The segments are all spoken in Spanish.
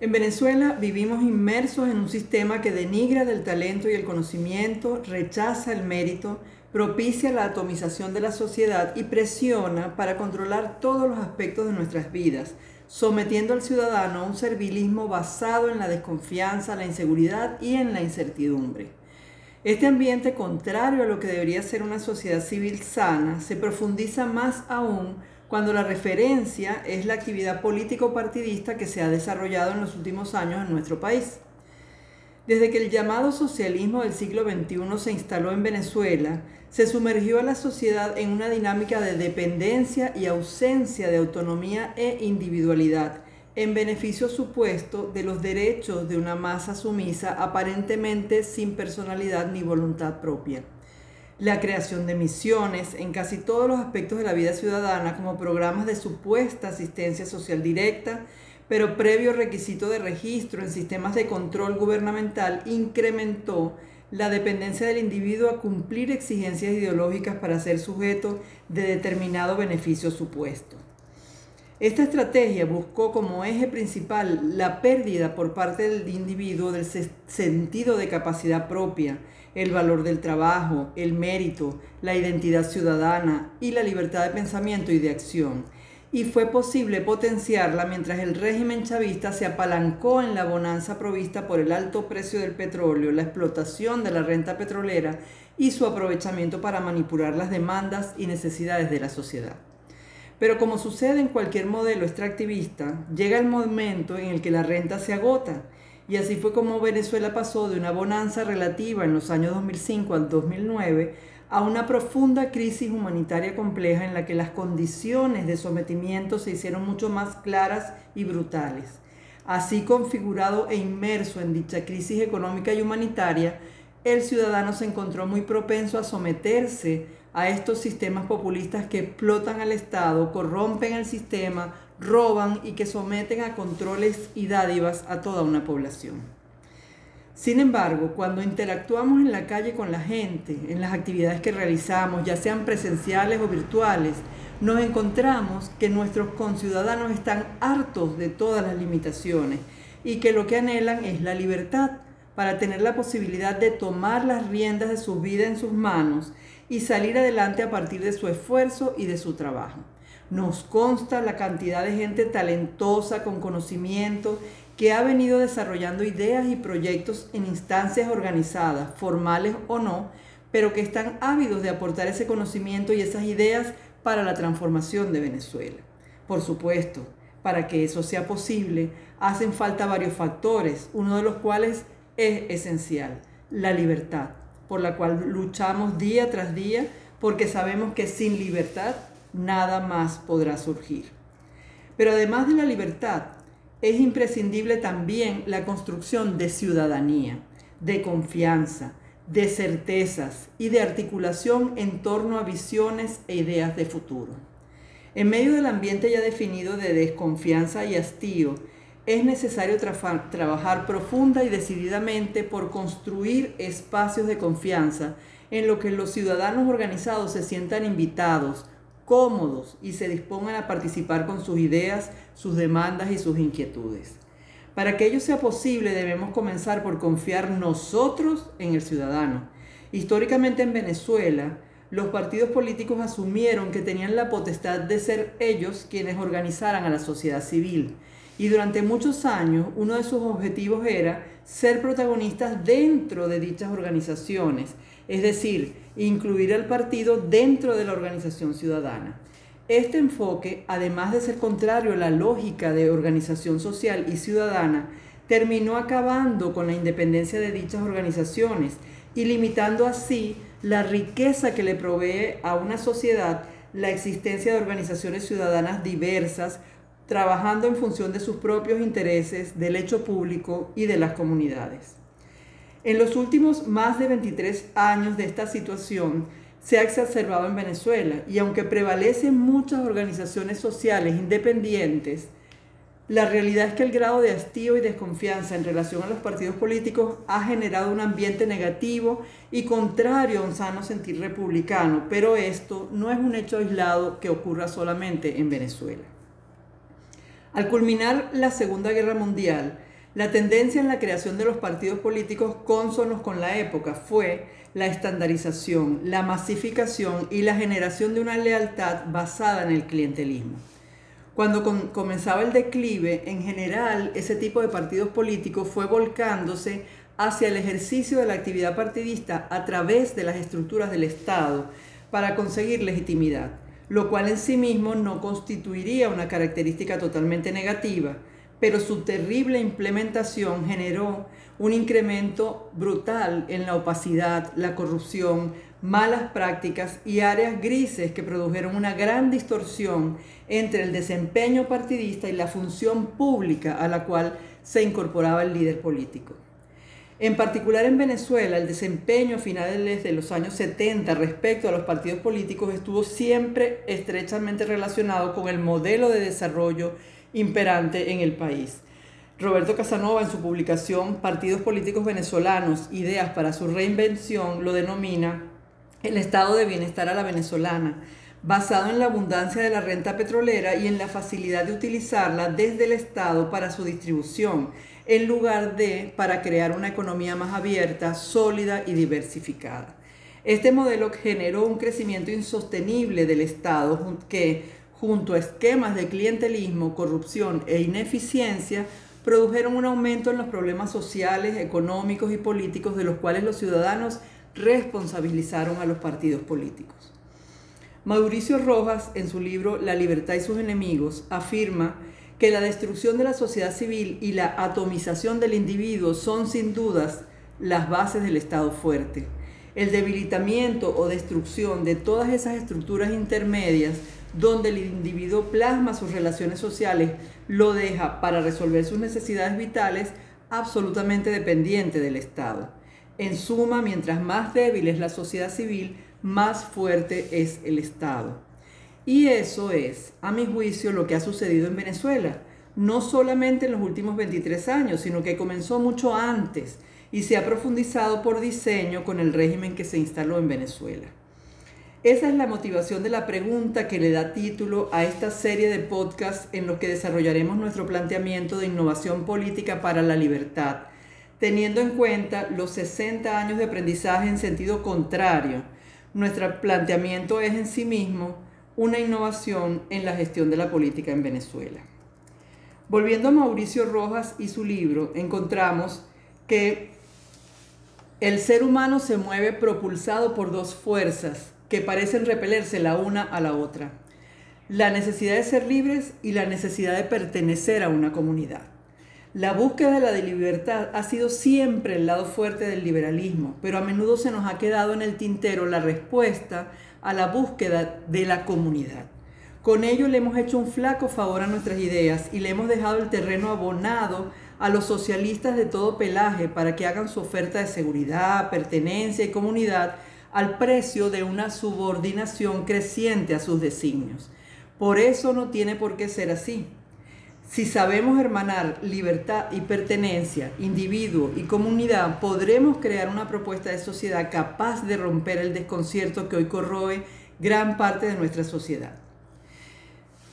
En Venezuela vivimos inmersos en un sistema que denigra del talento y el conocimiento, rechaza el mérito, propicia la atomización de la sociedad y presiona para controlar todos los aspectos de nuestras vidas, sometiendo al ciudadano a un servilismo basado en la desconfianza, la inseguridad y en la incertidumbre. Este ambiente, contrario a lo que debería ser una sociedad civil sana, se profundiza más aún cuando la referencia es la actividad político-partidista que se ha desarrollado en los últimos años en nuestro país. Desde que el llamado socialismo del siglo XXI se instaló en Venezuela, se sumergió a la sociedad en una dinámica de dependencia y ausencia de autonomía e individualidad, en beneficio supuesto de los derechos de una masa sumisa aparentemente sin personalidad ni voluntad propia la creación de misiones en casi todos los aspectos de la vida ciudadana como programas de supuesta asistencia social directa, pero previo requisito de registro en sistemas de control gubernamental incrementó la dependencia del individuo a cumplir exigencias ideológicas para ser sujeto de determinado beneficio supuesto. Esta estrategia buscó como eje principal la pérdida por parte del individuo del sentido de capacidad propia, el valor del trabajo, el mérito, la identidad ciudadana y la libertad de pensamiento y de acción. Y fue posible potenciarla mientras el régimen chavista se apalancó en la bonanza provista por el alto precio del petróleo, la explotación de la renta petrolera y su aprovechamiento para manipular las demandas y necesidades de la sociedad. Pero como sucede en cualquier modelo extractivista, llega el momento en el que la renta se agota. Y así fue como Venezuela pasó de una bonanza relativa en los años 2005 al 2009 a una profunda crisis humanitaria compleja en la que las condiciones de sometimiento se hicieron mucho más claras y brutales. Así configurado e inmerso en dicha crisis económica y humanitaria, el ciudadano se encontró muy propenso a someterse a estos sistemas populistas que explotan al Estado, corrompen el sistema, roban y que someten a controles y dádivas a toda una población. Sin embargo, cuando interactuamos en la calle con la gente, en las actividades que realizamos, ya sean presenciales o virtuales, nos encontramos que nuestros conciudadanos están hartos de todas las limitaciones y que lo que anhelan es la libertad para tener la posibilidad de tomar las riendas de su vida en sus manos y salir adelante a partir de su esfuerzo y de su trabajo. Nos consta la cantidad de gente talentosa, con conocimiento, que ha venido desarrollando ideas y proyectos en instancias organizadas, formales o no, pero que están ávidos de aportar ese conocimiento y esas ideas para la transformación de Venezuela. Por supuesto, para que eso sea posible, hacen falta varios factores, uno de los cuales es esencial, la libertad por la cual luchamos día tras día, porque sabemos que sin libertad nada más podrá surgir. Pero además de la libertad, es imprescindible también la construcción de ciudadanía, de confianza, de certezas y de articulación en torno a visiones e ideas de futuro. En medio del ambiente ya definido de desconfianza y hastío, es necesario trabajar profunda y decididamente por construir espacios de confianza en los que los ciudadanos organizados se sientan invitados, cómodos y se dispongan a participar con sus ideas, sus demandas y sus inquietudes. Para que ello sea posible debemos comenzar por confiar nosotros en el ciudadano. Históricamente en Venezuela, los partidos políticos asumieron que tenían la potestad de ser ellos quienes organizaran a la sociedad civil y durante muchos años uno de sus objetivos era ser protagonistas dentro de dichas organizaciones, es decir, incluir al partido dentro de la organización ciudadana. Este enfoque, además de ser contrario a la lógica de organización social y ciudadana, terminó acabando con la independencia de dichas organizaciones y limitando así la riqueza que le provee a una sociedad la existencia de organizaciones ciudadanas diversas, trabajando en función de sus propios intereses, del hecho público y de las comunidades. En los últimos más de 23 años de esta situación se ha exacerbado en Venezuela y aunque prevalecen muchas organizaciones sociales independientes, la realidad es que el grado de hastío y desconfianza en relación a los partidos políticos ha generado un ambiente negativo y contrario a un sano sentir republicano, pero esto no es un hecho aislado que ocurra solamente en Venezuela. Al culminar la Segunda Guerra Mundial, la tendencia en la creación de los partidos políticos cónsonos con la época fue la estandarización, la masificación y la generación de una lealtad basada en el clientelismo. Cuando comenzaba el declive, en general ese tipo de partidos políticos fue volcándose hacia el ejercicio de la actividad partidista a través de las estructuras del Estado para conseguir legitimidad, lo cual en sí mismo no constituiría una característica totalmente negativa, pero su terrible implementación generó un incremento brutal en la opacidad, la corrupción, malas prácticas y áreas grises que produjeron una gran distorsión entre el desempeño partidista y la función pública a la cual se incorporaba el líder político. En particular en Venezuela, el desempeño finales de los años 70 respecto a los partidos políticos estuvo siempre estrechamente relacionado con el modelo de desarrollo imperante en el país. Roberto Casanova en su publicación Partidos Políticos Venezolanos, Ideas para su Reinvención, lo denomina el estado de bienestar a la venezolana, basado en la abundancia de la renta petrolera y en la facilidad de utilizarla desde el Estado para su distribución, en lugar de para crear una economía más abierta, sólida y diversificada. Este modelo generó un crecimiento insostenible del Estado que, junto a esquemas de clientelismo, corrupción e ineficiencia, produjeron un aumento en los problemas sociales, económicos y políticos de los cuales los ciudadanos responsabilizaron a los partidos políticos. Mauricio Rojas, en su libro La libertad y sus enemigos, afirma que la destrucción de la sociedad civil y la atomización del individuo son sin dudas las bases del Estado fuerte. El debilitamiento o destrucción de todas esas estructuras intermedias donde el individuo plasma sus relaciones sociales, lo deja para resolver sus necesidades vitales absolutamente dependiente del Estado. En suma, mientras más débil es la sociedad civil, más fuerte es el Estado. Y eso es, a mi juicio, lo que ha sucedido en Venezuela, no solamente en los últimos 23 años, sino que comenzó mucho antes y se ha profundizado por diseño con el régimen que se instaló en Venezuela. Esa es la motivación de la pregunta que le da título a esta serie de podcasts en los que desarrollaremos nuestro planteamiento de innovación política para la libertad teniendo en cuenta los 60 años de aprendizaje en sentido contrario. Nuestro planteamiento es en sí mismo una innovación en la gestión de la política en Venezuela. Volviendo a Mauricio Rojas y su libro, encontramos que el ser humano se mueve propulsado por dos fuerzas que parecen repelerse la una a la otra. La necesidad de ser libres y la necesidad de pertenecer a una comunidad. La búsqueda de la libertad ha sido siempre el lado fuerte del liberalismo, pero a menudo se nos ha quedado en el tintero la respuesta a la búsqueda de la comunidad. Con ello le hemos hecho un flaco favor a nuestras ideas y le hemos dejado el terreno abonado a los socialistas de todo pelaje para que hagan su oferta de seguridad, pertenencia y comunidad al precio de una subordinación creciente a sus designios. Por eso no tiene por qué ser así. Si sabemos hermanar libertad y pertenencia, individuo y comunidad, podremos crear una propuesta de sociedad capaz de romper el desconcierto que hoy corroe gran parte de nuestra sociedad.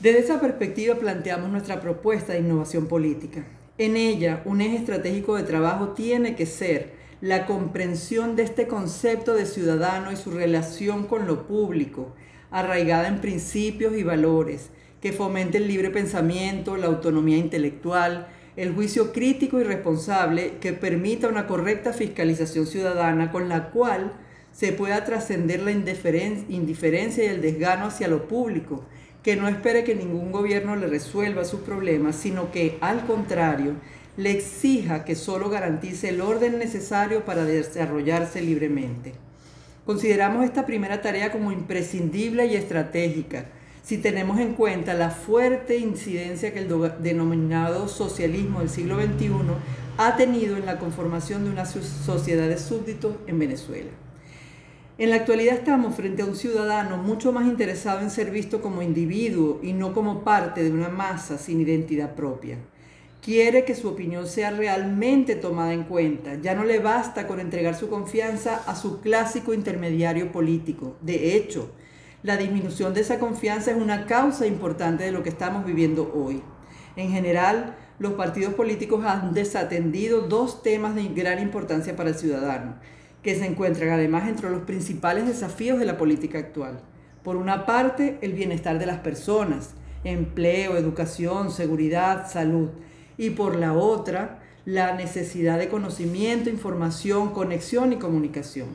Desde esa perspectiva planteamos nuestra propuesta de innovación política. En ella, un eje estratégico de trabajo tiene que ser la comprensión de este concepto de ciudadano y su relación con lo público, arraigada en principios y valores, que fomente el libre pensamiento, la autonomía intelectual, el juicio crítico y responsable que permita una correcta fiscalización ciudadana con la cual se pueda trascender la indiferencia y el desgano hacia lo público, que no espere que ningún gobierno le resuelva sus problemas, sino que, al contrario, le exija que solo garantice el orden necesario para desarrollarse libremente. Consideramos esta primera tarea como imprescindible y estratégica, si tenemos en cuenta la fuerte incidencia que el denominado socialismo del siglo XXI ha tenido en la conformación de una sociedad de súbditos en Venezuela. En la actualidad estamos frente a un ciudadano mucho más interesado en ser visto como individuo y no como parte de una masa sin identidad propia. Quiere que su opinión sea realmente tomada en cuenta. Ya no le basta con entregar su confianza a su clásico intermediario político. De hecho, la disminución de esa confianza es una causa importante de lo que estamos viviendo hoy. En general, los partidos políticos han desatendido dos temas de gran importancia para el ciudadano, que se encuentran además entre los principales desafíos de la política actual. Por una parte, el bienestar de las personas, empleo, educación, seguridad, salud. Y por la otra, la necesidad de conocimiento, información, conexión y comunicación.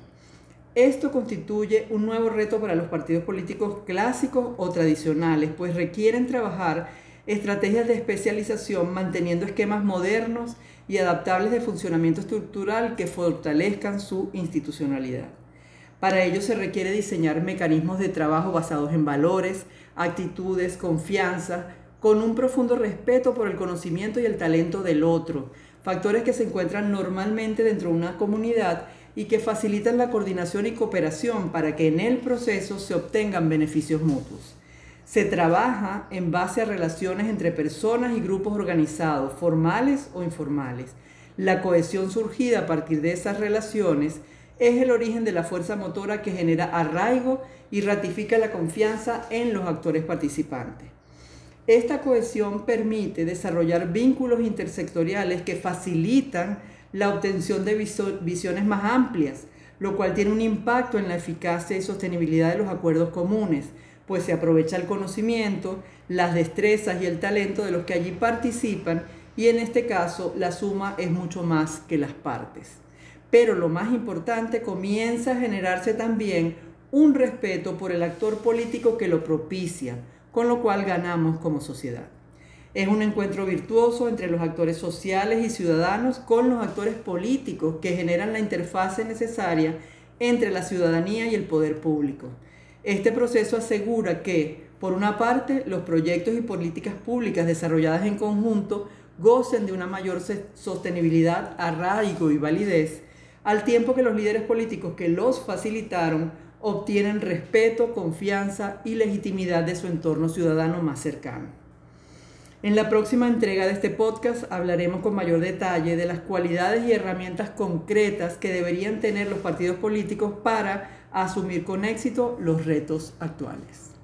Esto constituye un nuevo reto para los partidos políticos clásicos o tradicionales, pues requieren trabajar estrategias de especialización manteniendo esquemas modernos y adaptables de funcionamiento estructural que fortalezcan su institucionalidad. Para ello se requiere diseñar mecanismos de trabajo basados en valores, actitudes, confianza, con un profundo respeto por el conocimiento y el talento del otro, factores que se encuentran normalmente dentro de una comunidad y que facilitan la coordinación y cooperación para que en el proceso se obtengan beneficios mutuos. Se trabaja en base a relaciones entre personas y grupos organizados, formales o informales. La cohesión surgida a partir de esas relaciones es el origen de la fuerza motora que genera arraigo y ratifica la confianza en los actores participantes. Esta cohesión permite desarrollar vínculos intersectoriales que facilitan la obtención de visiones más amplias, lo cual tiene un impacto en la eficacia y sostenibilidad de los acuerdos comunes, pues se aprovecha el conocimiento, las destrezas y el talento de los que allí participan y en este caso la suma es mucho más que las partes. Pero lo más importante, comienza a generarse también un respeto por el actor político que lo propicia, con lo cual ganamos como sociedad. Es un encuentro virtuoso entre los actores sociales y ciudadanos con los actores políticos que generan la interfase necesaria entre la ciudadanía y el poder público. Este proceso asegura que, por una parte, los proyectos y políticas públicas desarrolladas en conjunto gocen de una mayor sostenibilidad, arraigo y validez, al tiempo que los líderes políticos que los facilitaron obtienen respeto, confianza y legitimidad de su entorno ciudadano más cercano. En la próxima entrega de este podcast hablaremos con mayor detalle de las cualidades y herramientas concretas que deberían tener los partidos políticos para asumir con éxito los retos actuales.